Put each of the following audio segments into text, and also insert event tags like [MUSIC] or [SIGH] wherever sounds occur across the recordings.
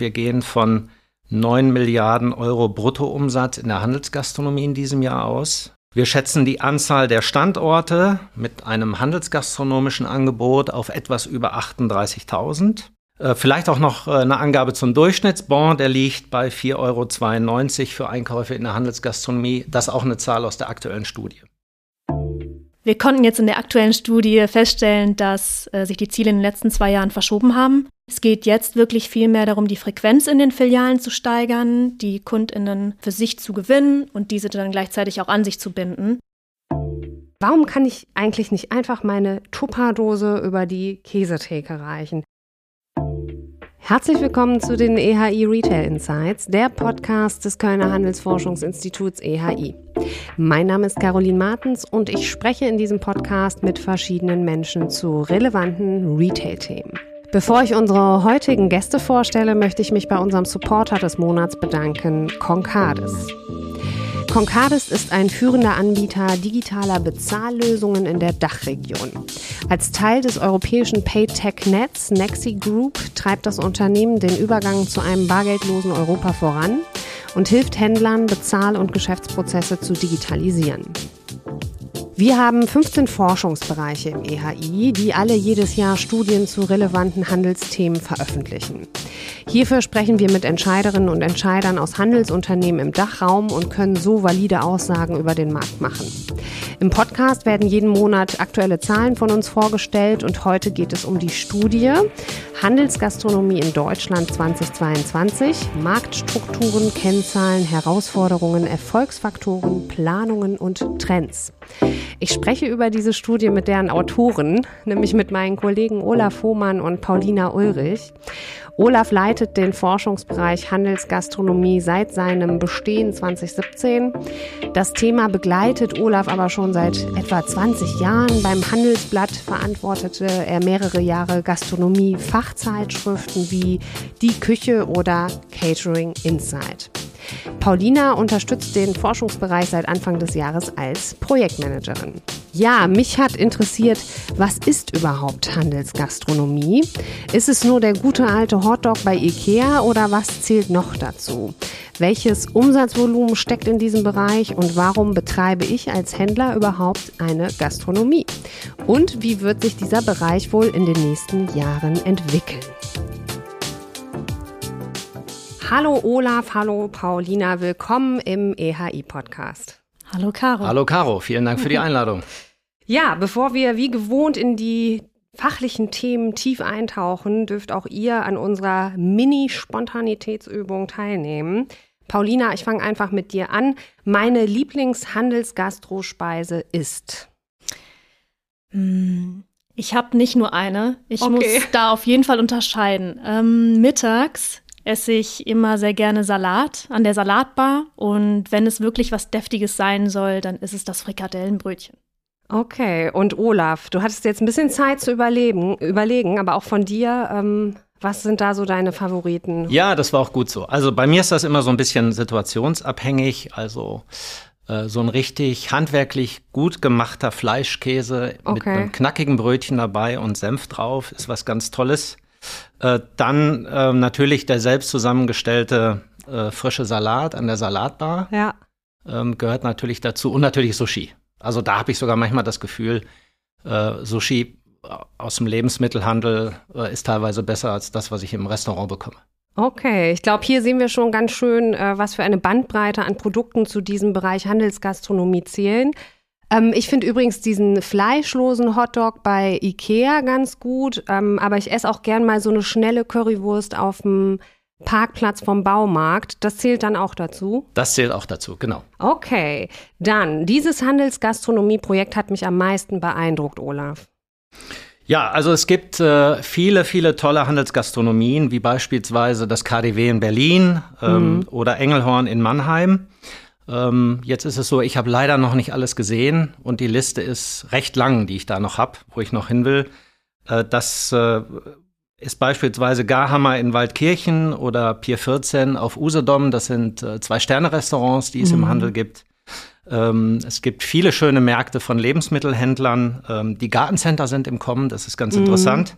Wir gehen von 9 Milliarden Euro Bruttoumsatz in der Handelsgastronomie in diesem Jahr aus. Wir schätzen die Anzahl der Standorte mit einem handelsgastronomischen Angebot auf etwas über 38.000. Äh, vielleicht auch noch äh, eine Angabe zum Durchschnittsbon, der liegt bei 4,92 Euro für Einkäufe in der Handelsgastronomie. Das ist auch eine Zahl aus der aktuellen Studie. Wir konnten jetzt in der aktuellen Studie feststellen, dass äh, sich die Ziele in den letzten zwei Jahren verschoben haben. Es geht jetzt wirklich viel mehr darum, die Frequenz in den Filialen zu steigern, die Kundinnen für sich zu gewinnen und diese dann gleichzeitig auch an sich zu binden. Warum kann ich eigentlich nicht einfach meine Tupperdose über die Käsetheke reichen? Herzlich willkommen zu den EHI Retail Insights, der Podcast des Kölner Handelsforschungsinstituts EHI. Mein Name ist Caroline Martens und ich spreche in diesem Podcast mit verschiedenen Menschen zu relevanten Retail-Themen. Bevor ich unsere heutigen Gäste vorstelle, möchte ich mich bei unserem Supporter des Monats bedanken, Concardis. Concardis ist ein führender Anbieter digitaler Bezahllösungen in der Dachregion. Als Teil des europäischen Paytech-Netz Nexi Group treibt das Unternehmen den Übergang zu einem bargeldlosen Europa voran und hilft Händlern, Bezahl- und Geschäftsprozesse zu digitalisieren. Wir haben 15 Forschungsbereiche im EHI, die alle jedes Jahr Studien zu relevanten Handelsthemen veröffentlichen. Hierfür sprechen wir mit Entscheiderinnen und Entscheidern aus Handelsunternehmen im Dachraum und können so valide Aussagen über den Markt machen. Im Podcast werden jeden Monat aktuelle Zahlen von uns vorgestellt und heute geht es um die Studie Handelsgastronomie in Deutschland 2022, Marktstrukturen, Kennzahlen, Herausforderungen, Erfolgsfaktoren, Planungen und Trends. Ich spreche über diese Studie mit deren Autoren, nämlich mit meinen Kollegen Olaf Hohmann und Paulina Ulrich. Olaf leitet den Forschungsbereich Handelsgastronomie seit seinem Bestehen 2017. Das Thema begleitet Olaf aber schon seit etwa 20 Jahren. Beim Handelsblatt verantwortete er mehrere Jahre Gastronomie-Fachzeitschriften wie Die Küche oder Catering Insight. Paulina unterstützt den Forschungsbereich seit Anfang des Jahres als Projektmanagerin. Ja, mich hat interessiert, was ist überhaupt Handelsgastronomie? Ist es nur der gute alte Hotdog bei Ikea oder was zählt noch dazu? Welches Umsatzvolumen steckt in diesem Bereich und warum betreibe ich als Händler überhaupt eine Gastronomie? Und wie wird sich dieser Bereich wohl in den nächsten Jahren entwickeln? Hallo Olaf, hallo Paulina, willkommen im EHI-Podcast. Hallo Caro. Hallo Caro, vielen Dank für die [LAUGHS] Einladung. Ja, bevor wir wie gewohnt in die fachlichen Themen tief eintauchen, dürft auch ihr an unserer Mini-Spontanitätsübung teilnehmen. Paulina, ich fange einfach mit dir an. Meine Lieblingshandelsgastrospeise ist. Hm, ich habe nicht nur eine. Ich okay. muss da auf jeden Fall unterscheiden. Ähm, mittags esse ich immer sehr gerne Salat an der Salatbar. Und wenn es wirklich was Deftiges sein soll, dann ist es das Frikadellenbrötchen. Okay, und Olaf, du hattest jetzt ein bisschen Zeit zu überleben, überlegen, aber auch von dir, ähm, was sind da so deine Favoriten? Ja, das war auch gut so. Also bei mir ist das immer so ein bisschen situationsabhängig. Also äh, so ein richtig handwerklich gut gemachter Fleischkäse okay. mit einem knackigen Brötchen dabei und Senf drauf ist was ganz Tolles. Äh, dann äh, natürlich der selbst zusammengestellte äh, frische Salat an der Salatbar. Ja. Ähm, gehört natürlich dazu. Und natürlich Sushi. Also da habe ich sogar manchmal das Gefühl, äh, Sushi aus dem Lebensmittelhandel äh, ist teilweise besser als das, was ich im Restaurant bekomme. Okay, ich glaube, hier sehen wir schon ganz schön, äh, was für eine Bandbreite an Produkten zu diesem Bereich Handelsgastronomie zählen. Ähm, ich finde übrigens diesen fleischlosen Hotdog bei Ikea ganz gut, ähm, aber ich esse auch gern mal so eine schnelle Currywurst auf dem Parkplatz vom Baumarkt. Das zählt dann auch dazu? Das zählt auch dazu, genau. Okay, dann, dieses Handelsgastronomie-Projekt hat mich am meisten beeindruckt, Olaf. Ja, also es gibt äh, viele, viele tolle Handelsgastronomien, wie beispielsweise das KDW in Berlin ähm, mhm. oder Engelhorn in Mannheim. Ähm, jetzt ist es so, ich habe leider noch nicht alles gesehen und die Liste ist recht lang, die ich da noch habe, wo ich noch hin will. Äh, das äh, ist beispielsweise Garhammer in Waldkirchen oder Pier 14 auf Usedom. Das sind äh, zwei Sterne-Restaurants, die es mhm. im Handel gibt. Ähm, es gibt viele schöne Märkte von Lebensmittelhändlern. Ähm, die Gartencenter sind im Kommen, das ist ganz mhm. interessant.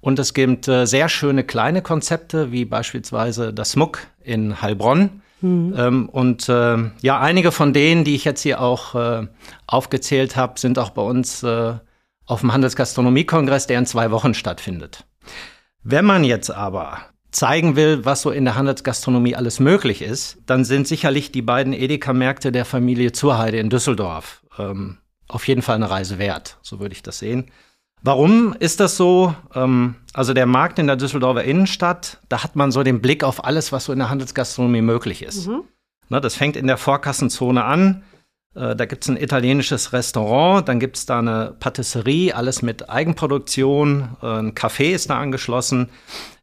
Und es gibt äh, sehr schöne kleine Konzepte, wie beispielsweise das Smuck in Heilbronn. Mhm. Ähm, und äh, ja, einige von denen, die ich jetzt hier auch äh, aufgezählt habe, sind auch bei uns äh, auf dem Handelsgastronomiekongress, der in zwei Wochen stattfindet. Wenn man jetzt aber zeigen will, was so in der Handelsgastronomie alles möglich ist, dann sind sicherlich die beiden Edeka-Märkte der Familie Zurheide in Düsseldorf ähm, auf jeden Fall eine Reise wert. So würde ich das sehen. Warum ist das so? Ähm, also der Markt in der Düsseldorfer Innenstadt, da hat man so den Blick auf alles, was so in der Handelsgastronomie möglich ist. Mhm. Ne, das fängt in der Vorkassenzone an. Äh, da gibt es ein italienisches Restaurant, dann gibt es da eine Patisserie, alles mit Eigenproduktion. Äh, ein Café ist da angeschlossen.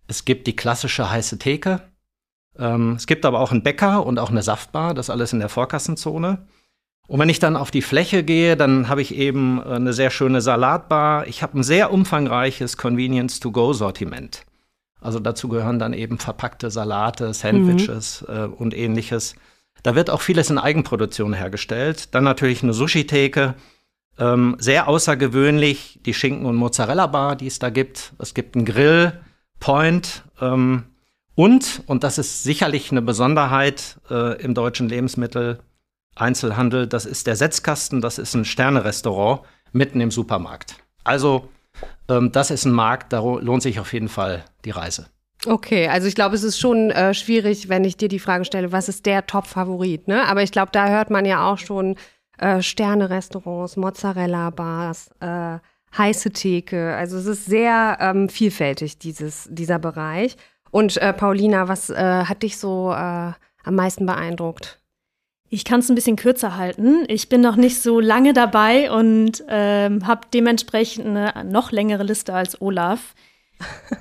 Es gibt die klassische heiße Theke. Ähm, es gibt aber auch einen Bäcker und auch eine Saftbar, das alles in der Vorkassenzone. Und wenn ich dann auf die Fläche gehe, dann habe ich eben äh, eine sehr schöne Salatbar. Ich habe ein sehr umfangreiches Convenience-to-Go-Sortiment. Also dazu gehören dann eben verpackte Salate, Sandwiches mhm. äh, und ähnliches. Da wird auch vieles in Eigenproduktion hergestellt. Dann natürlich eine Sushi-Theke. Ähm, sehr außergewöhnlich die Schinken- und Mozzarella-Bar, die es da gibt. Es gibt einen Grill, Point. Ähm, und, und das ist sicherlich eine Besonderheit äh, im deutschen Lebensmitteleinzelhandel, das ist der Setzkasten, das ist ein Sternerestaurant mitten im Supermarkt. Also ähm, das ist ein Markt, da lohnt sich auf jeden Fall die Reise. Okay, also ich glaube, es ist schon äh, schwierig, wenn ich dir die Frage stelle, was ist der Top-Favorit? Ne? Aber ich glaube, da hört man ja auch schon äh, Sterne-Restaurants, Mozzarella-Bars, äh, heiße Theke. Also es ist sehr ähm, vielfältig, dieses, dieser Bereich. Und äh, Paulina, was äh, hat dich so äh, am meisten beeindruckt? Ich kann es ein bisschen kürzer halten. Ich bin noch nicht so lange dabei und ähm, habe dementsprechend eine noch längere Liste als Olaf. [LAUGHS]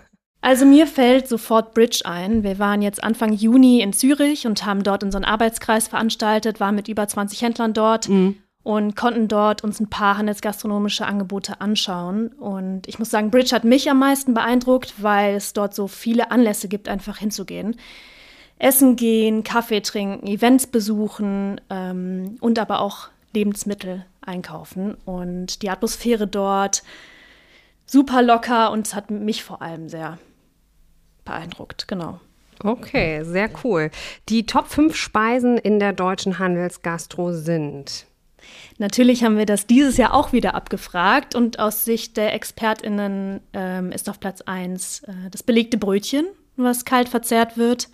Also mir fällt sofort Bridge ein. Wir waren jetzt Anfang Juni in Zürich und haben dort unseren Arbeitskreis veranstaltet, waren mit über 20 Händlern dort. Mhm und konnten dort uns ein paar handelsgastronomische Angebote anschauen. Und ich muss sagen, Bridge hat mich am meisten beeindruckt, weil es dort so viele Anlässe gibt, einfach hinzugehen. Essen gehen, Kaffee trinken, Events besuchen ähm, und aber auch Lebensmittel einkaufen. Und die Atmosphäre dort super locker und es hat mich vor allem sehr beeindruckt, genau. Okay, sehr cool. Die Top 5 Speisen in der deutschen Handelsgastro sind Natürlich haben wir das dieses Jahr auch wieder abgefragt und aus Sicht der ExpertInnen ähm, ist auf Platz 1 äh, das belegte Brötchen, was kalt verzehrt wird.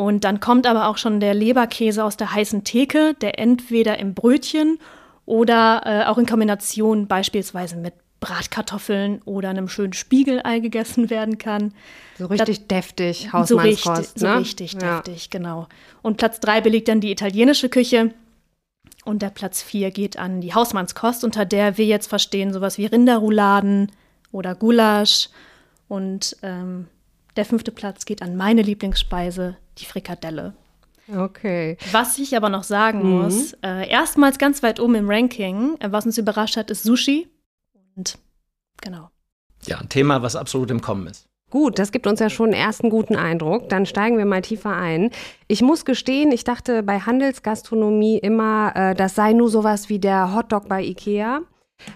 Und dann kommt aber auch schon der Leberkäse aus der heißen Theke, der entweder im Brötchen oder äh, auch in Kombination beispielsweise mit Bratkartoffeln oder einem schönen Spiegelei gegessen werden kann. So richtig das, deftig, Hausmannskost. So richtig, ne? so richtig ja. deftig, genau. Und Platz 3 belegt dann die italienische Küche. Und der Platz 4 geht an die Hausmannskost, unter der wir jetzt verstehen sowas wie Rinderrouladen oder Gulasch. Und ähm, der fünfte Platz geht an meine Lieblingsspeise, die Frikadelle. Okay. Was ich aber noch sagen mhm. muss, äh, erstmals ganz weit oben im Ranking, äh, was uns überrascht hat, ist Sushi. Und genau. Ja, ein Thema, was absolut im Kommen ist. Gut, das gibt uns ja schon einen ersten guten Eindruck. Dann steigen wir mal tiefer ein. Ich muss gestehen, ich dachte bei Handelsgastronomie immer, äh, das sei nur sowas wie der Hotdog bei Ikea.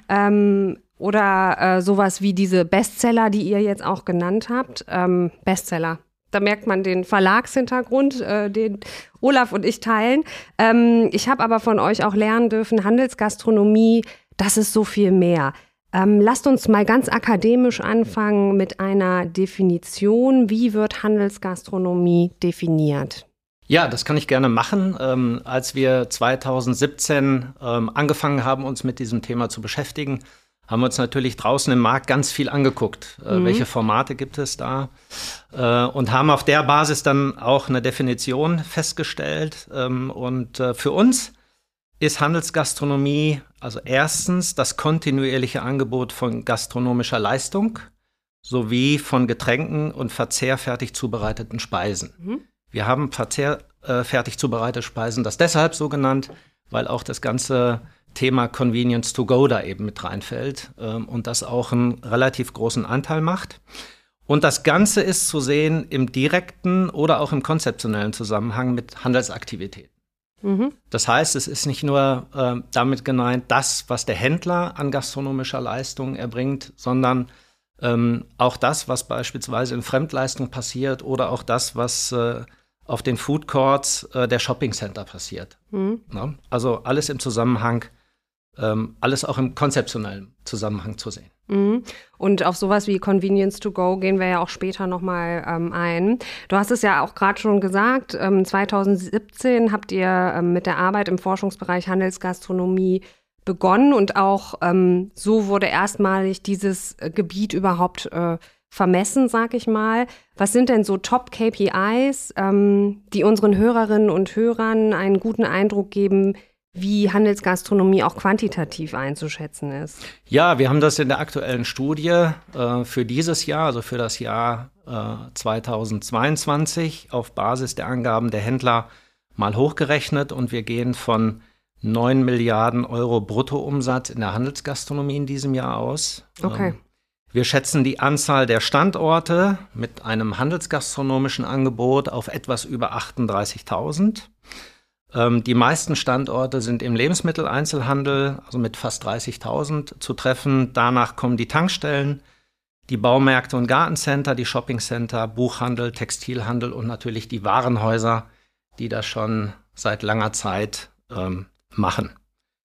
Ähm, oder äh, sowas wie diese Bestseller, die ihr jetzt auch genannt habt. Ähm, Bestseller. Da merkt man den Verlagshintergrund, äh, den Olaf und ich teilen. Ähm, ich habe aber von euch auch lernen dürfen, Handelsgastronomie, das ist so viel mehr. Ähm, lasst uns mal ganz akademisch anfangen mit einer Definition. Wie wird Handelsgastronomie definiert? Ja, das kann ich gerne machen. Ähm, als wir 2017 ähm, angefangen haben, uns mit diesem Thema zu beschäftigen, haben wir uns natürlich draußen im Markt ganz viel angeguckt. Äh, mhm. Welche Formate gibt es da? Äh, und haben auf der Basis dann auch eine Definition festgestellt. Ähm, und äh, für uns ist Handelsgastronomie also erstens das kontinuierliche Angebot von gastronomischer Leistung sowie von Getränken und verzehrfertig zubereiteten Speisen. Mhm. Wir haben verzehrfertig zubereitete Speisen das deshalb so genannt, weil auch das ganze Thema Convenience to go da eben mit reinfällt ähm, und das auch einen relativ großen Anteil macht. Und das Ganze ist zu sehen im direkten oder auch im konzeptionellen Zusammenhang mit Handelsaktivitäten. Mhm. Das heißt, es ist nicht nur äh, damit gemeint, das, was der Händler an gastronomischer Leistung erbringt, sondern ähm, auch das, was beispielsweise in Fremdleistung passiert oder auch das, was äh, auf den Food Courts äh, der Shopping Center passiert. Mhm. Ja? Also alles im Zusammenhang, ähm, alles auch im konzeptionellen Zusammenhang zu sehen. Mhm. Und auf sowas wie Convenience to Go gehen wir ja auch später nochmal ähm, ein. Du hast es ja auch gerade schon gesagt, ähm, 2017 habt ihr ähm, mit der Arbeit im Forschungsbereich Handelsgastronomie begonnen und auch ähm, so wurde erstmalig dieses äh, Gebiet überhaupt äh, vermessen, sag ich mal. Was sind denn so Top-KPIs, ähm, die unseren Hörerinnen und Hörern einen guten Eindruck geben, wie Handelsgastronomie auch quantitativ einzuschätzen ist. Ja, wir haben das in der aktuellen Studie äh, für dieses Jahr, also für das Jahr äh, 2022, auf Basis der Angaben der Händler mal hochgerechnet und wir gehen von 9 Milliarden Euro Bruttoumsatz in der Handelsgastronomie in diesem Jahr aus. Okay. Ähm, wir schätzen die Anzahl der Standorte mit einem handelsgastronomischen Angebot auf etwas über 38.000. Ähm, die meisten Standorte sind im Lebensmitteleinzelhandel, also mit fast 30.000 zu treffen. Danach kommen die Tankstellen, die Baumärkte und Gartencenter, die Shoppingcenter, Buchhandel, Textilhandel und natürlich die Warenhäuser, die das schon seit langer Zeit ähm, machen.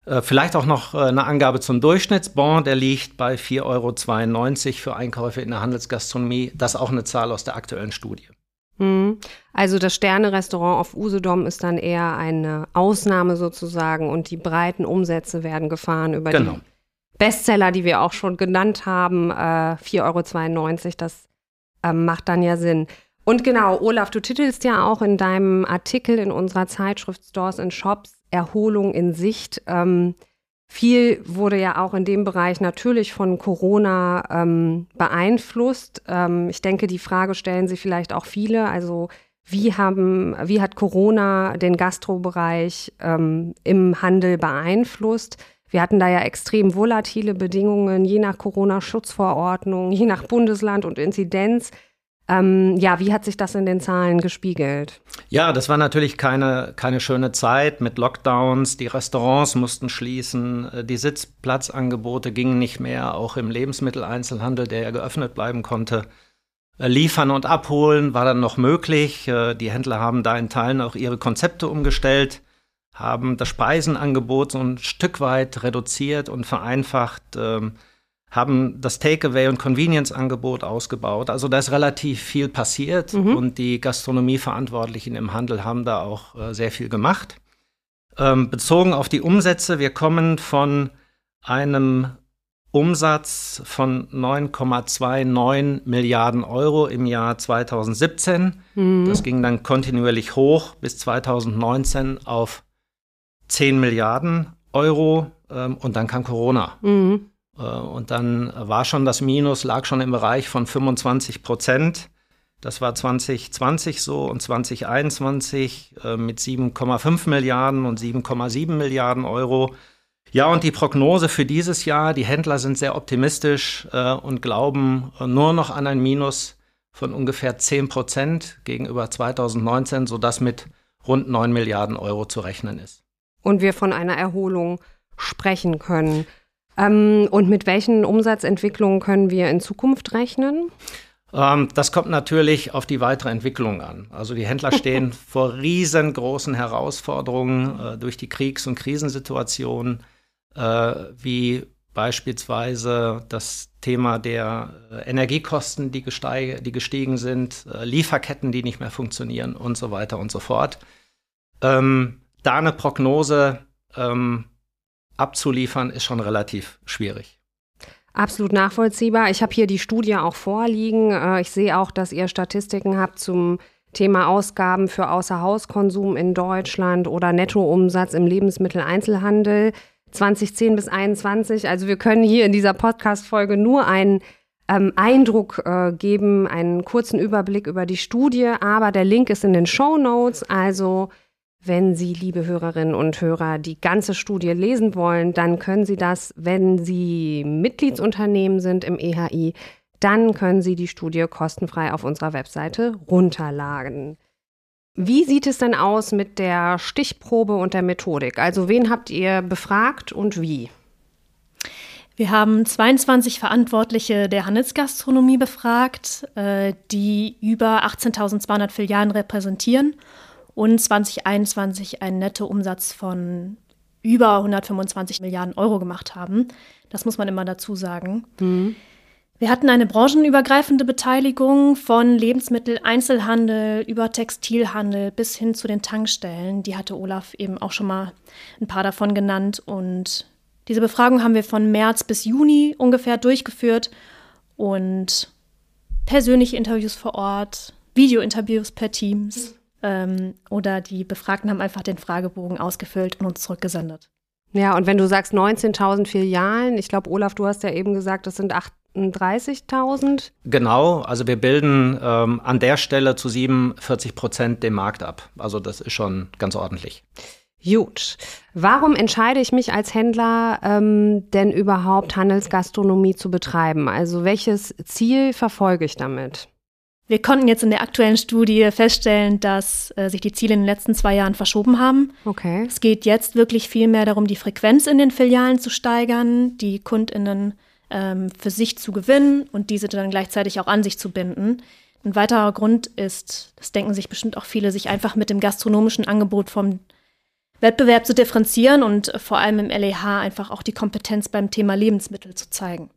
Äh, vielleicht auch noch äh, eine Angabe zum Durchschnittsbon, der liegt bei 4,92 Euro für Einkäufe in der Handelsgastronomie. Das ist auch eine Zahl aus der aktuellen Studie. Hm. Also das Sterne-Restaurant auf Usedom ist dann eher eine Ausnahme sozusagen und die breiten Umsätze werden gefahren über genau. die Bestseller, die wir auch schon genannt haben. Äh, 4,92 Euro, das äh, macht dann ja Sinn. Und genau, Olaf, du titelst ja auch in deinem Artikel in unserer Zeitschrift Stores and Shops Erholung in Sicht. Ähm, viel wurde ja auch in dem Bereich natürlich von Corona ähm, beeinflusst. Ähm, ich denke, die Frage stellen sich vielleicht auch viele. Also wie haben, wie hat Corona den Gastrobereich ähm, im Handel beeinflusst? Wir hatten da ja extrem volatile Bedingungen, je nach Corona-Schutzverordnung, je nach Bundesland und Inzidenz. Ähm, ja, wie hat sich das in den Zahlen gespiegelt? Ja, das war natürlich keine, keine schöne Zeit mit Lockdowns. Die Restaurants mussten schließen, äh, die Sitzplatzangebote gingen nicht mehr, auch im Lebensmitteleinzelhandel, der ja geöffnet bleiben konnte. Äh, liefern und abholen war dann noch möglich. Äh, die Händler haben da in Teilen auch ihre Konzepte umgestellt, haben das Speisenangebot so ein Stück weit reduziert und vereinfacht. Haben das Takeaway- und Convenience-Angebot ausgebaut. Also da ist relativ viel passiert mhm. und die Gastronomieverantwortlichen im Handel haben da auch äh, sehr viel gemacht. Ähm, bezogen auf die Umsätze, wir kommen von einem Umsatz von 9,29 Milliarden Euro im Jahr 2017. Mhm. Das ging dann kontinuierlich hoch bis 2019 auf 10 Milliarden Euro ähm, und dann kam Corona. Mhm. Äh, und dann war schon das Minus, lag schon im Bereich von 25 Prozent. Das war 2020 so und 2021 äh, mit 7,5 Milliarden und 7,7 Milliarden Euro. Ja, und die Prognose für dieses Jahr, die Händler sind sehr optimistisch äh, und glauben nur noch an ein Minus von ungefähr 10 Prozent gegenüber 2019, sodass mit rund 9 Milliarden Euro zu rechnen ist. Und wir von einer Erholung sprechen können. Ähm, und mit welchen Umsatzentwicklungen können wir in Zukunft rechnen? Ähm, das kommt natürlich auf die weitere Entwicklung an. Also die Händler [LAUGHS] stehen vor riesengroßen Herausforderungen äh, durch die Kriegs- und Krisensituation, äh, wie beispielsweise das Thema der äh, Energiekosten, die, die gestiegen sind, äh, Lieferketten, die nicht mehr funktionieren und so weiter und so fort. Ähm, da eine Prognose ähm, abzuliefern, ist schon relativ schwierig. Absolut nachvollziehbar. Ich habe hier die Studie auch vorliegen. Äh, ich sehe auch, dass ihr Statistiken habt zum Thema Ausgaben für Außerhauskonsum in Deutschland oder Nettoumsatz im Lebensmitteleinzelhandel 2010 bis 2021. Also wir können hier in dieser Podcast-Folge nur einen ähm, Eindruck äh, geben, einen kurzen Überblick über die Studie, aber der Link ist in den Show Notes. Also wenn Sie, liebe Hörerinnen und Hörer, die ganze Studie lesen wollen, dann können Sie das, wenn Sie Mitgliedsunternehmen sind im EHI, dann können Sie die Studie kostenfrei auf unserer Webseite runterladen. Wie sieht es denn aus mit der Stichprobe und der Methodik? Also wen habt ihr befragt und wie? Wir haben 22 Verantwortliche der Handelsgastronomie befragt, äh, die über 18.200 Filialen repräsentieren und 2021 einen Nettoumsatz von über 125 Milliarden Euro gemacht haben. Das muss man immer dazu sagen. Mhm. Wir hatten eine branchenübergreifende Beteiligung von Lebensmitteleinzelhandel über Textilhandel bis hin zu den Tankstellen. Die hatte Olaf eben auch schon mal ein paar davon genannt. Und diese Befragung haben wir von März bis Juni ungefähr durchgeführt und persönliche Interviews vor Ort, Videointerviews per Teams ähm, oder die Befragten haben einfach den Fragebogen ausgefüllt und uns zurückgesendet. Ja, und wenn du sagst 19.000 Filialen, ich glaube, Olaf, du hast ja eben gesagt, das sind 38.000. Genau, also wir bilden ähm, an der Stelle zu 47 Prozent den Markt ab. Also das ist schon ganz ordentlich. Gut. Warum entscheide ich mich als Händler ähm, denn überhaupt Handelsgastronomie zu betreiben? Also welches Ziel verfolge ich damit? Wir konnten jetzt in der aktuellen Studie feststellen, dass äh, sich die Ziele in den letzten zwei Jahren verschoben haben. Okay. Es geht jetzt wirklich viel mehr darum, die Frequenz in den Filialen zu steigern, die KundInnen ähm, für sich zu gewinnen und diese dann gleichzeitig auch an sich zu binden. Ein weiterer Grund ist, das denken sich bestimmt auch viele, sich einfach mit dem gastronomischen Angebot vom Wettbewerb zu differenzieren und vor allem im LEH einfach auch die Kompetenz beim Thema Lebensmittel zu zeigen.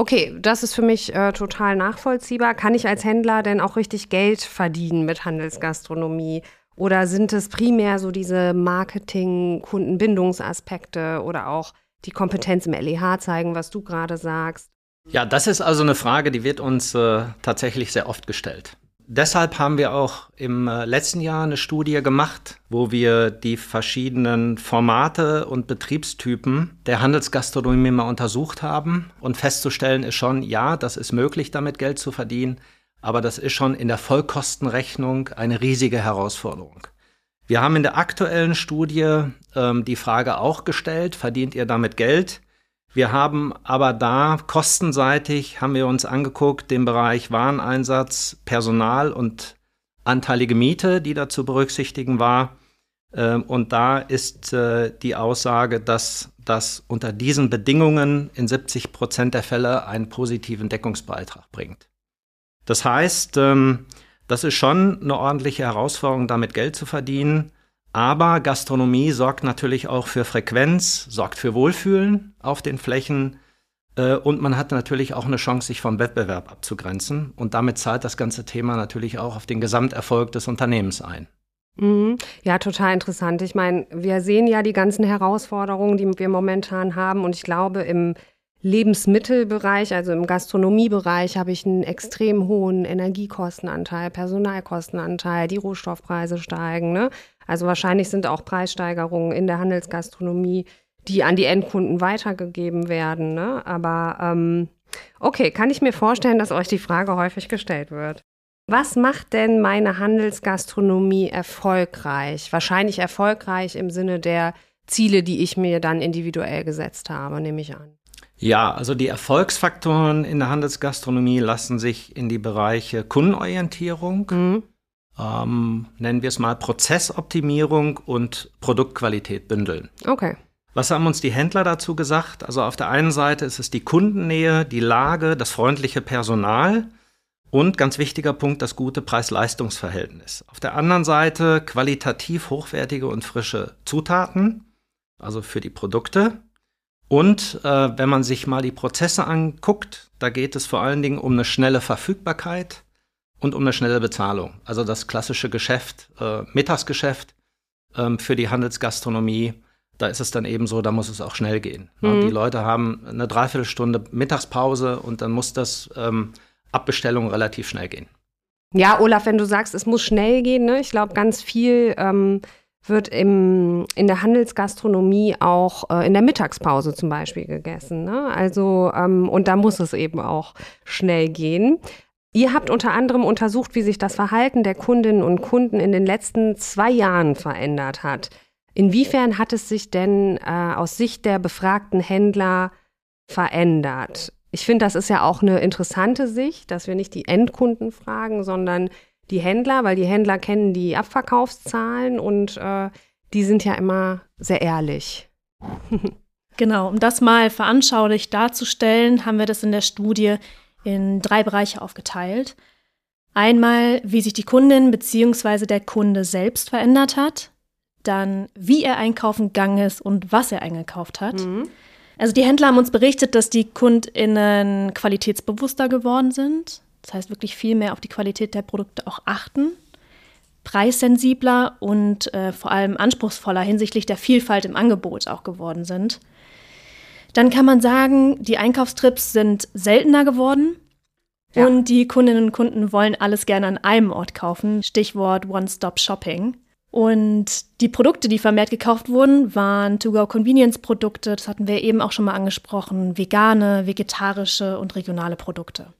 Okay, das ist für mich äh, total nachvollziehbar. Kann ich als Händler denn auch richtig Geld verdienen mit Handelsgastronomie? Oder sind es primär so diese Marketing-, Kundenbindungsaspekte oder auch die Kompetenz im LEH zeigen, was du gerade sagst? Ja, das ist also eine Frage, die wird uns äh, tatsächlich sehr oft gestellt. Deshalb haben wir auch im äh, letzten Jahr eine Studie gemacht, wo wir die verschiedenen Formate und Betriebstypen der Handelsgastronomie mal untersucht haben. Und festzustellen ist schon, ja, das ist möglich, damit Geld zu verdienen, aber das ist schon in der Vollkostenrechnung eine riesige Herausforderung. Wir haben in der aktuellen Studie ähm, die Frage auch gestellt, verdient ihr damit Geld? Wir haben aber da kostenseitig haben wir uns angeguckt, den Bereich Wareneinsatz, Personal und anteilige Miete, die da zu berücksichtigen war. Ähm, und da ist äh, die Aussage, dass das unter diesen Bedingungen in 70 Prozent der Fälle einen positiven Deckungsbeitrag bringt. Das heißt, ähm, das ist schon eine ordentliche Herausforderung, damit Geld zu verdienen. Aber Gastronomie sorgt natürlich auch für Frequenz, sorgt für Wohlfühlen auf den Flächen. Äh, und man hat natürlich auch eine Chance, sich vom Wettbewerb abzugrenzen. Und damit zahlt das ganze Thema natürlich auch auf den Gesamterfolg des Unternehmens ein. Mhm. Ja, total interessant. Ich meine, wir sehen ja die ganzen Herausforderungen, die wir momentan haben. Und ich glaube, im Lebensmittelbereich, also im Gastronomiebereich, habe ich einen extrem hohen Energiekostenanteil, Personalkostenanteil, die Rohstoffpreise steigen. Ne? Also wahrscheinlich sind auch Preissteigerungen in der Handelsgastronomie, die an die Endkunden weitergegeben werden. Ne? Aber ähm, okay, kann ich mir vorstellen, dass euch die Frage häufig gestellt wird. Was macht denn meine Handelsgastronomie erfolgreich? Wahrscheinlich erfolgreich im Sinne der Ziele, die ich mir dann individuell gesetzt habe, nehme ich an. Ja, also die Erfolgsfaktoren in der Handelsgastronomie lassen sich in die Bereiche Kundenorientierung, mhm. Ähm, nennen wir es mal Prozessoptimierung und Produktqualität bündeln. Okay. Was haben uns die Händler dazu gesagt? Also auf der einen Seite ist es die Kundennähe, die Lage, das freundliche Personal und ganz wichtiger Punkt, das gute Preis-Leistungs-Verhältnis. Auf der anderen Seite qualitativ hochwertige und frische Zutaten, also für die Produkte und äh, wenn man sich mal die Prozesse anguckt, da geht es vor allen Dingen um eine schnelle Verfügbarkeit und um eine schnelle Bezahlung. Also das klassische Geschäft, äh, Mittagsgeschäft ähm, für die Handelsgastronomie, da ist es dann eben so, da muss es auch schnell gehen. Mhm. Die Leute haben eine Dreiviertelstunde Mittagspause und dann muss das ähm, Abbestellung relativ schnell gehen. Ja, Olaf, wenn du sagst, es muss schnell gehen, ne? ich glaube, ganz viel ähm, wird im, in der Handelsgastronomie auch äh, in der Mittagspause zum Beispiel gegessen. Ne? Also, ähm, und da muss es eben auch schnell gehen. Ihr habt unter anderem untersucht, wie sich das Verhalten der Kundinnen und Kunden in den letzten zwei Jahren verändert hat. Inwiefern hat es sich denn äh, aus Sicht der befragten Händler verändert? Ich finde, das ist ja auch eine interessante Sicht, dass wir nicht die Endkunden fragen, sondern die Händler, weil die Händler kennen die Abverkaufszahlen und äh, die sind ja immer sehr ehrlich. [LAUGHS] genau, um das mal veranschaulich darzustellen, haben wir das in der Studie in drei Bereiche aufgeteilt. Einmal, wie sich die Kundin bzw. der Kunde selbst verändert hat, dann wie er einkaufen gegangen ist und was er eingekauft hat. Mhm. Also die Händler haben uns berichtet, dass die KundInnen qualitätsbewusster geworden sind. Das heißt, wirklich viel mehr auf die Qualität der Produkte auch achten. Preissensibler und äh, vor allem anspruchsvoller hinsichtlich der Vielfalt im Angebot auch geworden sind. Dann kann man sagen, die Einkaufstrips sind seltener geworden. Ja. Und die Kundinnen und Kunden wollen alles gerne an einem Ort kaufen. Stichwort One-Stop-Shopping. Und die Produkte, die vermehrt gekauft wurden, waren To-Go-Convenience-Produkte, das hatten wir eben auch schon mal angesprochen, vegane, vegetarische und regionale Produkte.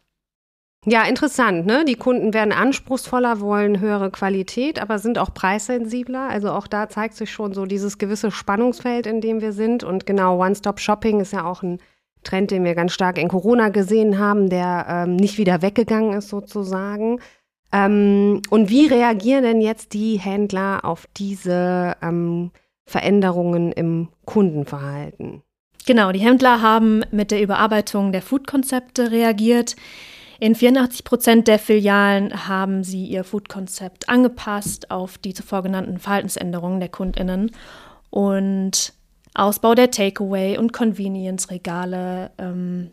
Ja, interessant, ne? Die Kunden werden anspruchsvoller, wollen höhere Qualität, aber sind auch preissensibler. Also auch da zeigt sich schon so dieses gewisse Spannungsfeld, in dem wir sind. Und genau, One-Stop-Shopping ist ja auch ein Trend, den wir ganz stark in Corona gesehen haben, der ähm, nicht wieder weggegangen ist sozusagen. Ähm, und wie reagieren denn jetzt die Händler auf diese ähm, Veränderungen im Kundenverhalten? Genau, die Händler haben mit der Überarbeitung der Food-Konzepte reagiert. In 84 Prozent der Filialen haben sie ihr Food-Konzept angepasst auf die zuvor genannten Verhaltensänderungen der KundInnen. Und Ausbau der Takeaway- und Convenience-Regale ähm,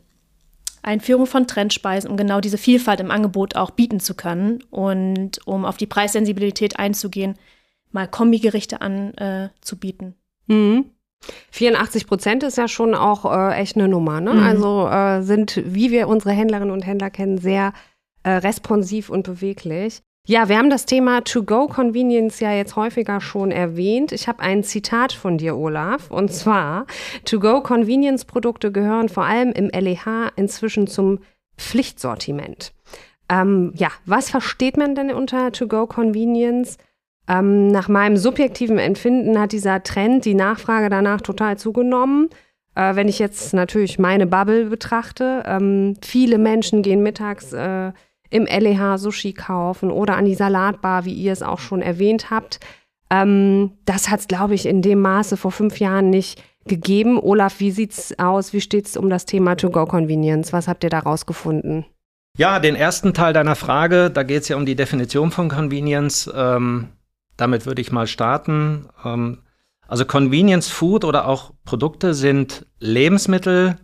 Einführung von Trendspeisen, um genau diese Vielfalt im Angebot auch bieten zu können und um auf die Preissensibilität einzugehen, mal Kombigerichte anzubieten. Äh, mhm. 84 Prozent ist ja schon auch äh, echt eine Nummer. Ne? Mhm. Also äh, sind, wie wir unsere Händlerinnen und Händler kennen, sehr äh, responsiv und beweglich. Ja, wir haben das Thema To-Go-Convenience ja jetzt häufiger schon erwähnt. Ich habe ein Zitat von dir, Olaf, und zwar, To-Go-Convenience-Produkte gehören vor allem im LEH inzwischen zum Pflichtsortiment. Ähm, ja, was versteht man denn unter To-Go-Convenience? Ähm, nach meinem subjektiven Empfinden hat dieser Trend, die Nachfrage danach total zugenommen. Äh, wenn ich jetzt natürlich meine Bubble betrachte, ähm, viele Menschen gehen mittags äh, im LEH Sushi kaufen oder an die Salatbar, wie ihr es auch schon erwähnt habt. Ähm, das hat es, glaube ich, in dem Maße vor fünf Jahren nicht gegeben. Olaf, wie sieht's aus? Wie steht es um das Thema To-Go-Convenience? Was habt ihr da rausgefunden? Ja, den ersten Teil deiner Frage, da geht es ja um die Definition von Convenience. Ähm, damit würde ich mal starten. Ähm, also Convenience Food oder auch Produkte sind Lebensmittel,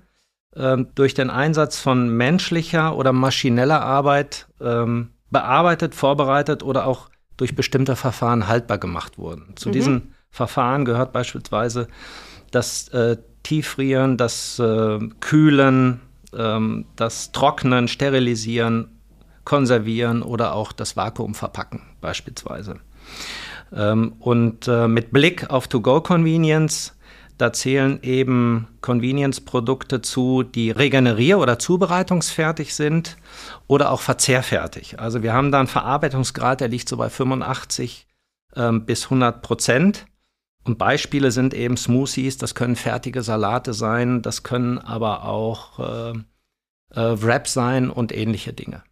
ähm, durch den Einsatz von menschlicher oder maschineller Arbeit ähm, bearbeitet, vorbereitet oder auch durch bestimmte Verfahren haltbar gemacht wurden. Zu mhm. diesen Verfahren gehört beispielsweise das äh, Tieffrieren, das äh, Kühlen, ähm, das Trocknen, Sterilisieren, Konservieren oder auch das Vakuumverpacken beispielsweise. Ähm, und äh, mit Blick auf To-Go-Convenience da zählen eben Convenience-Produkte zu, die regenerier- oder zubereitungsfertig sind oder auch verzehrfertig. Also wir haben da einen Verarbeitungsgrad, der liegt so bei 85 ähm, bis 100 Prozent. Und Beispiele sind eben Smoothies, das können fertige Salate sein, das können aber auch äh, äh, Wraps sein und ähnliche Dinge.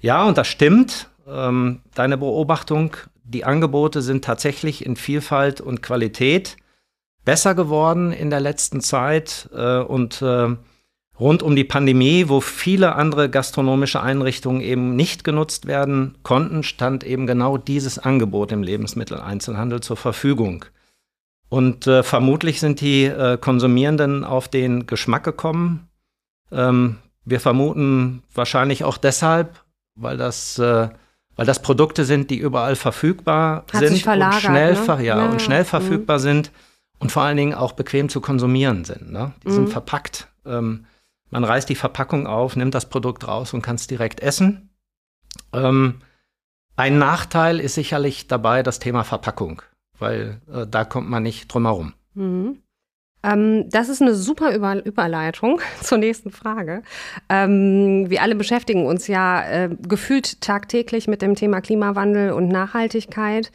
Ja, und das stimmt. Ähm, deine Beobachtung, die Angebote sind tatsächlich in Vielfalt und Qualität besser geworden in der letzten Zeit äh, und äh, rund um die Pandemie, wo viele andere gastronomische Einrichtungen eben nicht genutzt werden konnten, stand eben genau dieses Angebot im Lebensmitteleinzelhandel zur Verfügung. Und äh, vermutlich sind die äh, Konsumierenden auf den Geschmack gekommen. Ähm, wir vermuten wahrscheinlich auch deshalb, weil das, äh, weil das Produkte sind, die überall verfügbar Hat sind und schnell, ne? ja, ja, und schnell verfügbar mhm. sind und vor allen Dingen auch bequem zu konsumieren sind. Ne? Die mhm. sind verpackt. Ähm, man reißt die Verpackung auf, nimmt das Produkt raus und kann es direkt essen. Ähm, ein Nachteil ist sicherlich dabei das Thema Verpackung, weil äh, da kommt man nicht drum herum. Mhm. Ähm, das ist eine super Über Überleitung [LAUGHS] zur nächsten Frage. Ähm, wir alle beschäftigen uns ja äh, gefühlt tagtäglich mit dem Thema Klimawandel und Nachhaltigkeit.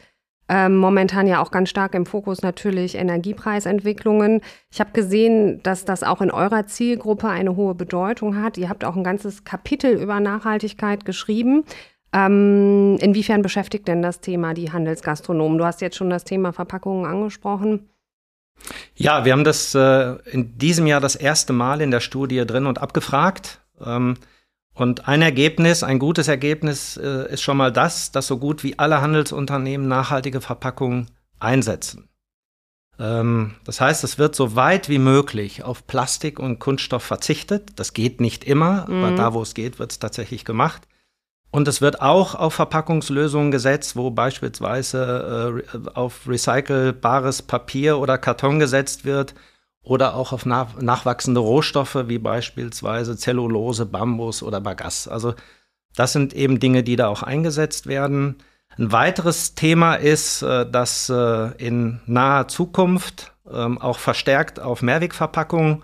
Ähm, momentan ja auch ganz stark im Fokus natürlich Energiepreisentwicklungen. Ich habe gesehen, dass das auch in eurer Zielgruppe eine hohe Bedeutung hat. Ihr habt auch ein ganzes Kapitel über Nachhaltigkeit geschrieben. Ähm, inwiefern beschäftigt denn das Thema die Handelsgastronomen? Du hast jetzt schon das Thema Verpackungen angesprochen. Ja, wir haben das äh, in diesem Jahr das erste Mal in der Studie drin und abgefragt. Ähm, und ein Ergebnis, ein gutes Ergebnis äh, ist schon mal das, dass so gut wie alle Handelsunternehmen nachhaltige Verpackungen einsetzen. Ähm, das heißt, es wird so weit wie möglich auf Plastik und Kunststoff verzichtet. Das geht nicht immer, mhm. aber da, wo es geht, wird es tatsächlich gemacht. Und es wird auch auf Verpackungslösungen gesetzt, wo beispielsweise äh, auf recycelbares Papier oder Karton gesetzt wird oder auch auf nach nachwachsende Rohstoffe wie beispielsweise Zellulose, Bambus oder Bagass. Also das sind eben Dinge, die da auch eingesetzt werden. Ein weiteres Thema ist, äh, dass äh, in naher Zukunft ähm, auch verstärkt auf Mehrwegverpackungen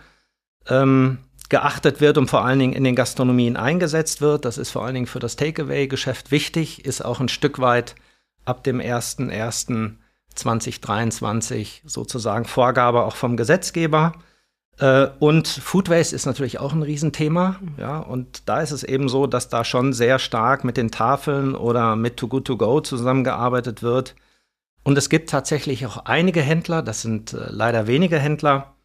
ähm, geachtet wird und vor allen Dingen in den Gastronomien eingesetzt wird. Das ist vor allen Dingen für das Takeaway-Geschäft wichtig, ist auch ein Stück weit ab dem 01.01.2023 sozusagen Vorgabe auch vom Gesetzgeber. Äh, und Food Waste ist natürlich auch ein Riesenthema. Ja, und da ist es eben so, dass da schon sehr stark mit den Tafeln oder mit Too Good To Go zusammengearbeitet wird. Und es gibt tatsächlich auch einige Händler, das sind äh, leider wenige Händler,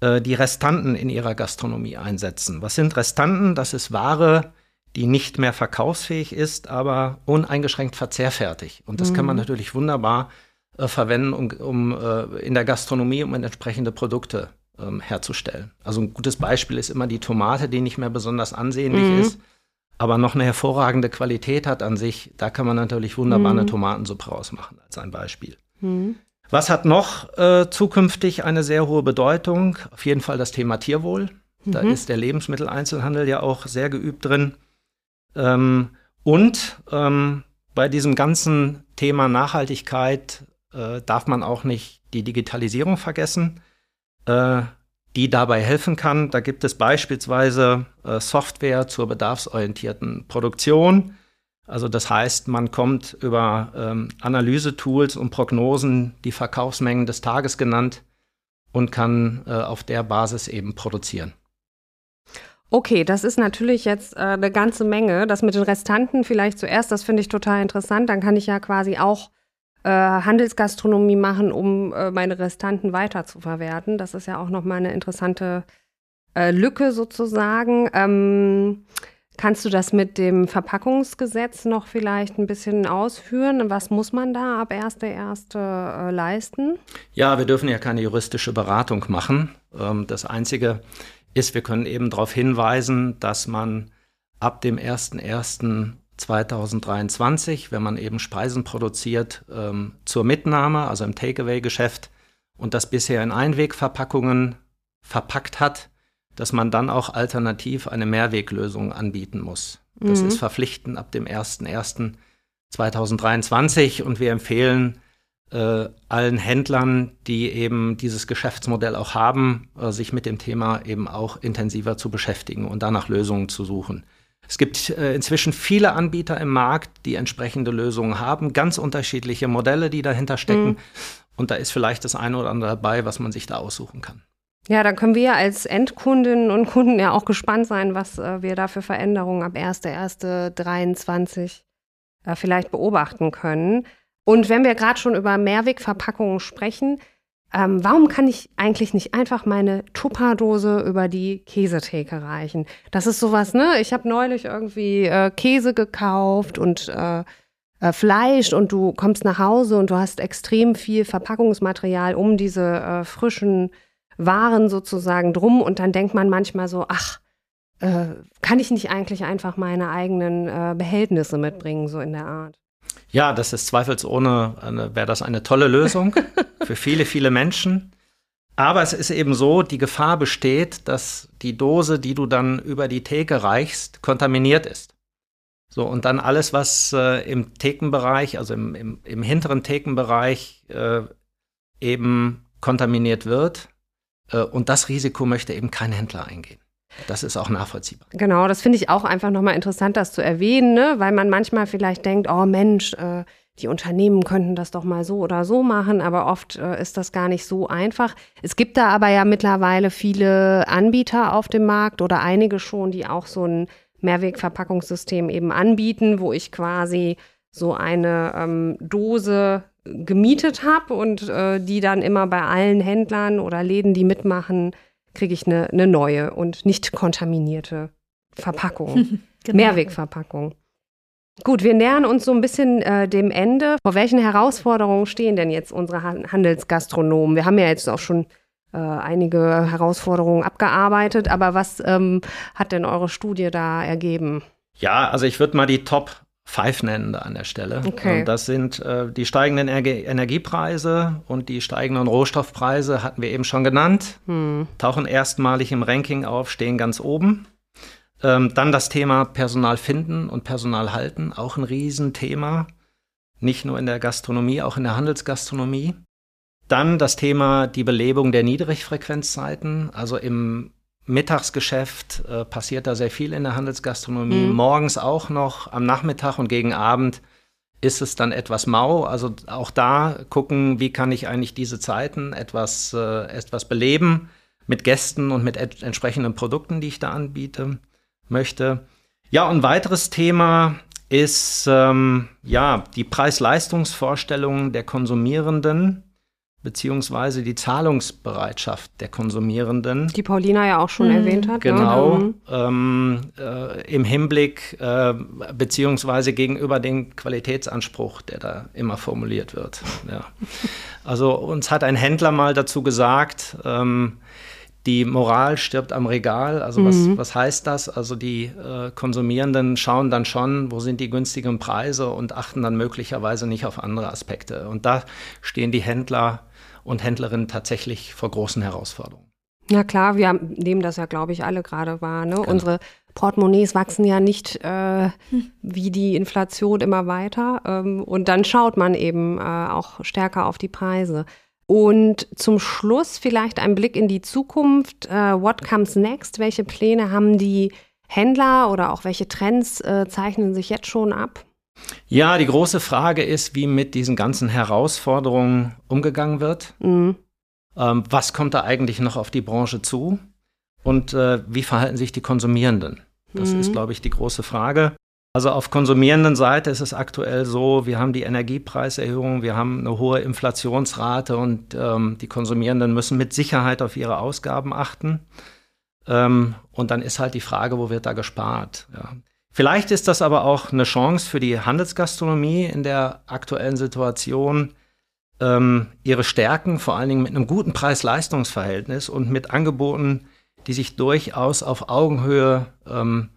äh, die Restanten in ihrer Gastronomie einsetzen. Was sind Restanten? Das ist Ware, die nicht mehr verkaufsfähig ist, aber uneingeschränkt verzehrfertig. Und das mhm. kann man mhm. natürlich wunderbar äh, verwenden, um, um äh, in der Gastronomie um entsprechende Produkte ähm, herzustellen. Also ein gutes Beispiel ist immer die Tomate, die nicht mehr besonders ansehnlich mhm. ist, aber noch eine hervorragende Qualität hat an sich. Da kann man natürlich wunderbar mhm. eine Tomatensuppe rausmachen, als ein Beispiel. Was hat noch äh, zukünftig eine sehr hohe Bedeutung? Auf jeden Fall das Thema Tierwohl. Da mhm. ist der Lebensmitteleinzelhandel ja auch sehr geübt drin. Ähm, und ähm, bei diesem ganzen Thema Nachhaltigkeit äh, darf man auch nicht die Digitalisierung vergessen, äh, die dabei helfen kann. Da gibt es beispielsweise äh, Software zur bedarfsorientierten Produktion. Also das heißt, man kommt über ähm, Analysetools und Prognosen, die Verkaufsmengen des Tages genannt, und kann äh, auf der Basis eben produzieren. Okay, das ist natürlich jetzt äh, eine ganze Menge. Das mit den Restanten vielleicht zuerst, das finde ich total interessant. Dann kann ich ja quasi auch äh, Handelsgastronomie machen, um äh, meine Restanten weiterzuverwerten. Das ist ja auch nochmal eine interessante äh, Lücke sozusagen. Ähm, Kannst du das mit dem Verpackungsgesetz noch vielleicht ein bisschen ausführen? Was muss man da ab 1.1. Äh, leisten? Ja, wir dürfen ja keine juristische Beratung machen. Ähm, das Einzige ist, wir können eben darauf hinweisen, dass man ab dem 01.01.2023, wenn man eben Speisen produziert, ähm, zur Mitnahme, also im Takeaway-Geschäft, und das bisher in Einwegverpackungen verpackt hat, dass man dann auch alternativ eine Mehrweglösung anbieten muss. Das mhm. ist verpflichtend ab dem 01.01.2023 und wir empfehlen äh, allen Händlern, die eben dieses Geschäftsmodell auch haben, äh, sich mit dem Thema eben auch intensiver zu beschäftigen und danach Lösungen zu suchen. Es gibt äh, inzwischen viele Anbieter im Markt, die entsprechende Lösungen haben, ganz unterschiedliche Modelle, die dahinter stecken. Mhm. Und da ist vielleicht das eine oder andere dabei, was man sich da aussuchen kann. Ja, dann können wir als Endkundinnen und Kunden ja auch gespannt sein, was äh, wir da für Veränderungen ab 1.1.23 äh, vielleicht beobachten können. Und wenn wir gerade schon über Mehrwegverpackungen sprechen, ähm, warum kann ich eigentlich nicht einfach meine Tupperdose über die Käsetheke reichen? Das ist sowas, ne? Ich habe neulich irgendwie äh, Käse gekauft und äh, äh, Fleisch und du kommst nach Hause und du hast extrem viel Verpackungsmaterial um diese äh, frischen waren sozusagen drum und dann denkt man manchmal so, ach, äh, kann ich nicht eigentlich einfach meine eigenen äh, Behältnisse mitbringen, so in der Art? Ja, das ist zweifelsohne, wäre das eine tolle Lösung [LAUGHS] für viele, viele Menschen. Aber es ist eben so, die Gefahr besteht, dass die Dose, die du dann über die Theke reichst, kontaminiert ist. So, und dann alles, was äh, im Thekenbereich, also im, im, im hinteren Thekenbereich äh, eben kontaminiert wird, und das Risiko möchte eben kein Händler eingehen. Das ist auch nachvollziehbar. Genau, das finde ich auch einfach nochmal interessant, das zu erwähnen, ne? weil man manchmal vielleicht denkt, oh Mensch, äh, die Unternehmen könnten das doch mal so oder so machen, aber oft äh, ist das gar nicht so einfach. Es gibt da aber ja mittlerweile viele Anbieter auf dem Markt oder einige schon, die auch so ein Mehrwegverpackungssystem eben anbieten, wo ich quasi so eine ähm, Dose gemietet habe und äh, die dann immer bei allen Händlern oder Läden, die mitmachen, kriege ich eine, eine neue und nicht kontaminierte Verpackung, [LAUGHS] genau. Mehrwegverpackung. Gut, wir nähern uns so ein bisschen äh, dem Ende. Vor welchen Herausforderungen stehen denn jetzt unsere Handelsgastronomen? Wir haben ja jetzt auch schon äh, einige Herausforderungen abgearbeitet, aber was ähm, hat denn eure Studie da ergeben? Ja, also ich würde mal die Top Five nennen da an der Stelle. Okay. Das sind äh, die steigenden Ener Energiepreise und die steigenden Rohstoffpreise, hatten wir eben schon genannt, hm. tauchen erstmalig im Ranking auf, stehen ganz oben. Ähm, dann das Thema Personal finden und Personal halten, auch ein Riesenthema. Nicht nur in der Gastronomie, auch in der Handelsgastronomie. Dann das Thema die Belebung der Niedrigfrequenzzeiten. Also im Mittagsgeschäft äh, passiert da sehr viel in der Handelsgastronomie. Mhm. Morgens auch noch, am Nachmittag und gegen Abend ist es dann etwas mau. Also auch da gucken, wie kann ich eigentlich diese Zeiten etwas, äh, etwas beleben mit Gästen und mit entsprechenden Produkten, die ich da anbiete möchte. Ja, und ein weiteres Thema ist ähm, ja die Preis-Leistungsvorstellungen der Konsumierenden beziehungsweise die Zahlungsbereitschaft der Konsumierenden. Die Paulina ja auch schon mhm. erwähnt hat. Ne? Genau, ne? ähm, äh, im Hinblick äh, beziehungsweise gegenüber dem Qualitätsanspruch, der da immer formuliert wird. Ja. Also uns hat ein Händler mal dazu gesagt, ähm, die Moral stirbt am Regal. Also was, mhm. was heißt das? Also die äh, Konsumierenden schauen dann schon, wo sind die günstigen Preise und achten dann möglicherweise nicht auf andere Aspekte. Und da stehen die Händler und Händlerinnen tatsächlich vor großen Herausforderungen. Ja klar, wir nehmen das ja, glaube ich, alle gerade wahr. Ne? Genau. Unsere Portemonnaies wachsen ja nicht äh, wie die Inflation immer weiter. Ähm, und dann schaut man eben äh, auch stärker auf die Preise. Und zum Schluss vielleicht ein Blick in die Zukunft. Uh, what comes next? Welche Pläne haben die Händler oder auch welche Trends äh, zeichnen sich jetzt schon ab? Ja, die große Frage ist, wie mit diesen ganzen Herausforderungen umgegangen wird. Mhm. Ähm, was kommt da eigentlich noch auf die Branche zu? Und äh, wie verhalten sich die Konsumierenden? Das mhm. ist, glaube ich, die große Frage. Also auf konsumierenden Seite ist es aktuell so, wir haben die Energiepreiserhöhung, wir haben eine hohe Inflationsrate und ähm, die Konsumierenden müssen mit Sicherheit auf ihre Ausgaben achten. Ähm, und dann ist halt die Frage, wo wird da gespart? Ja. Vielleicht ist das aber auch eine Chance für die Handelsgastronomie in der aktuellen Situation, ähm, ihre Stärken vor allen Dingen mit einem guten Preis-Leistungs-Verhältnis und mit Angeboten, die sich durchaus auf Augenhöhe ähm,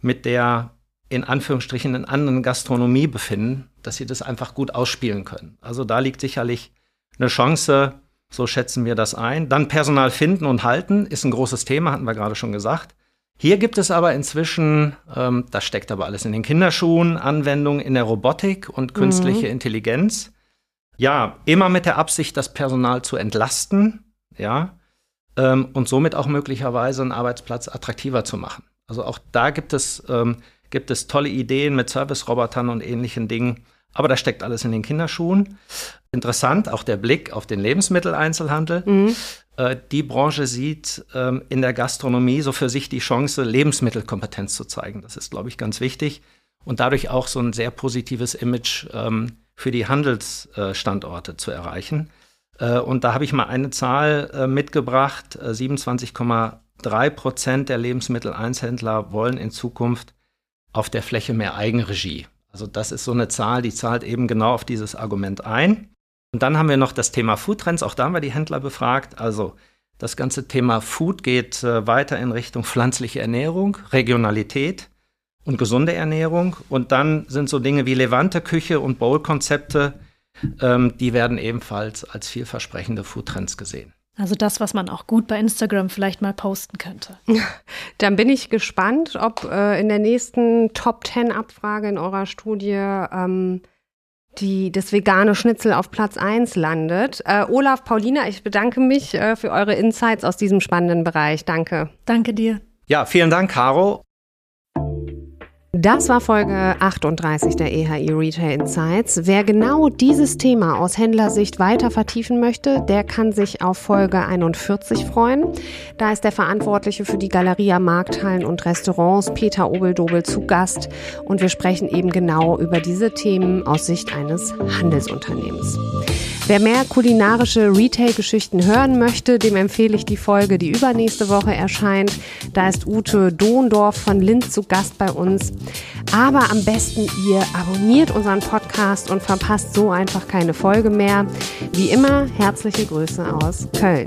mit der in Anführungsstrichen in anderen Gastronomie befinden, dass sie das einfach gut ausspielen können. Also da liegt sicherlich eine Chance, so schätzen wir das ein. Dann Personal finden und halten ist ein großes Thema, hatten wir gerade schon gesagt. Hier gibt es aber inzwischen, ähm, das steckt aber alles in den Kinderschuhen, Anwendungen in der Robotik und künstliche mhm. Intelligenz. Ja, immer mit der Absicht, das Personal zu entlasten, ja, ähm, und somit auch möglicherweise einen Arbeitsplatz attraktiver zu machen. Also auch da gibt es ähm, gibt es tolle Ideen mit Service-Robotern und ähnlichen Dingen. Aber das steckt alles in den Kinderschuhen. Interessant, auch der Blick auf den Lebensmitteleinzelhandel. Mhm. Äh, die Branche sieht ähm, in der Gastronomie so für sich die Chance, Lebensmittelkompetenz zu zeigen. Das ist, glaube ich, ganz wichtig. Und dadurch auch so ein sehr positives Image ähm, für die Handelsstandorte zu erreichen. Äh, und da habe ich mal eine Zahl äh, mitgebracht. 27,3 Prozent der Lebensmitteleinzelhändler wollen in Zukunft auf der Fläche mehr Eigenregie. Also das ist so eine Zahl, die zahlt eben genau auf dieses Argument ein. Und dann haben wir noch das Thema Foodtrends, auch da haben wir die Händler befragt. Also das ganze Thema Food geht äh, weiter in Richtung pflanzliche Ernährung, Regionalität und gesunde Ernährung. Und dann sind so Dinge wie Levante Küche und Bowl-Konzepte, ähm, die werden ebenfalls als vielversprechende Foodtrends gesehen. Also das, was man auch gut bei Instagram vielleicht mal posten könnte. [LAUGHS] Dann bin ich gespannt, ob äh, in der nächsten Top 10 Abfrage in eurer Studie ähm, die, das vegane Schnitzel auf Platz 1 landet. Äh, Olaf, Paulina, ich bedanke mich äh, für eure Insights aus diesem spannenden Bereich. Danke. Danke dir. Ja, vielen Dank, Caro. Das war Folge 38 der EHI Retail Insights. Wer genau dieses Thema aus Händlersicht weiter vertiefen möchte, der kann sich auf Folge 41 freuen. Da ist der Verantwortliche für die Galeria Markthallen und Restaurants, Peter Obeldobel, zu Gast und wir sprechen eben genau über diese Themen aus Sicht eines Handelsunternehmens. Wer mehr kulinarische Retail-Geschichten hören möchte, dem empfehle ich die Folge, die übernächste Woche erscheint. Da ist Ute Dohndorf von Linz zu Gast bei uns. Aber am besten ihr abonniert unseren Podcast und verpasst so einfach keine Folge mehr. Wie immer, herzliche Grüße aus Köln.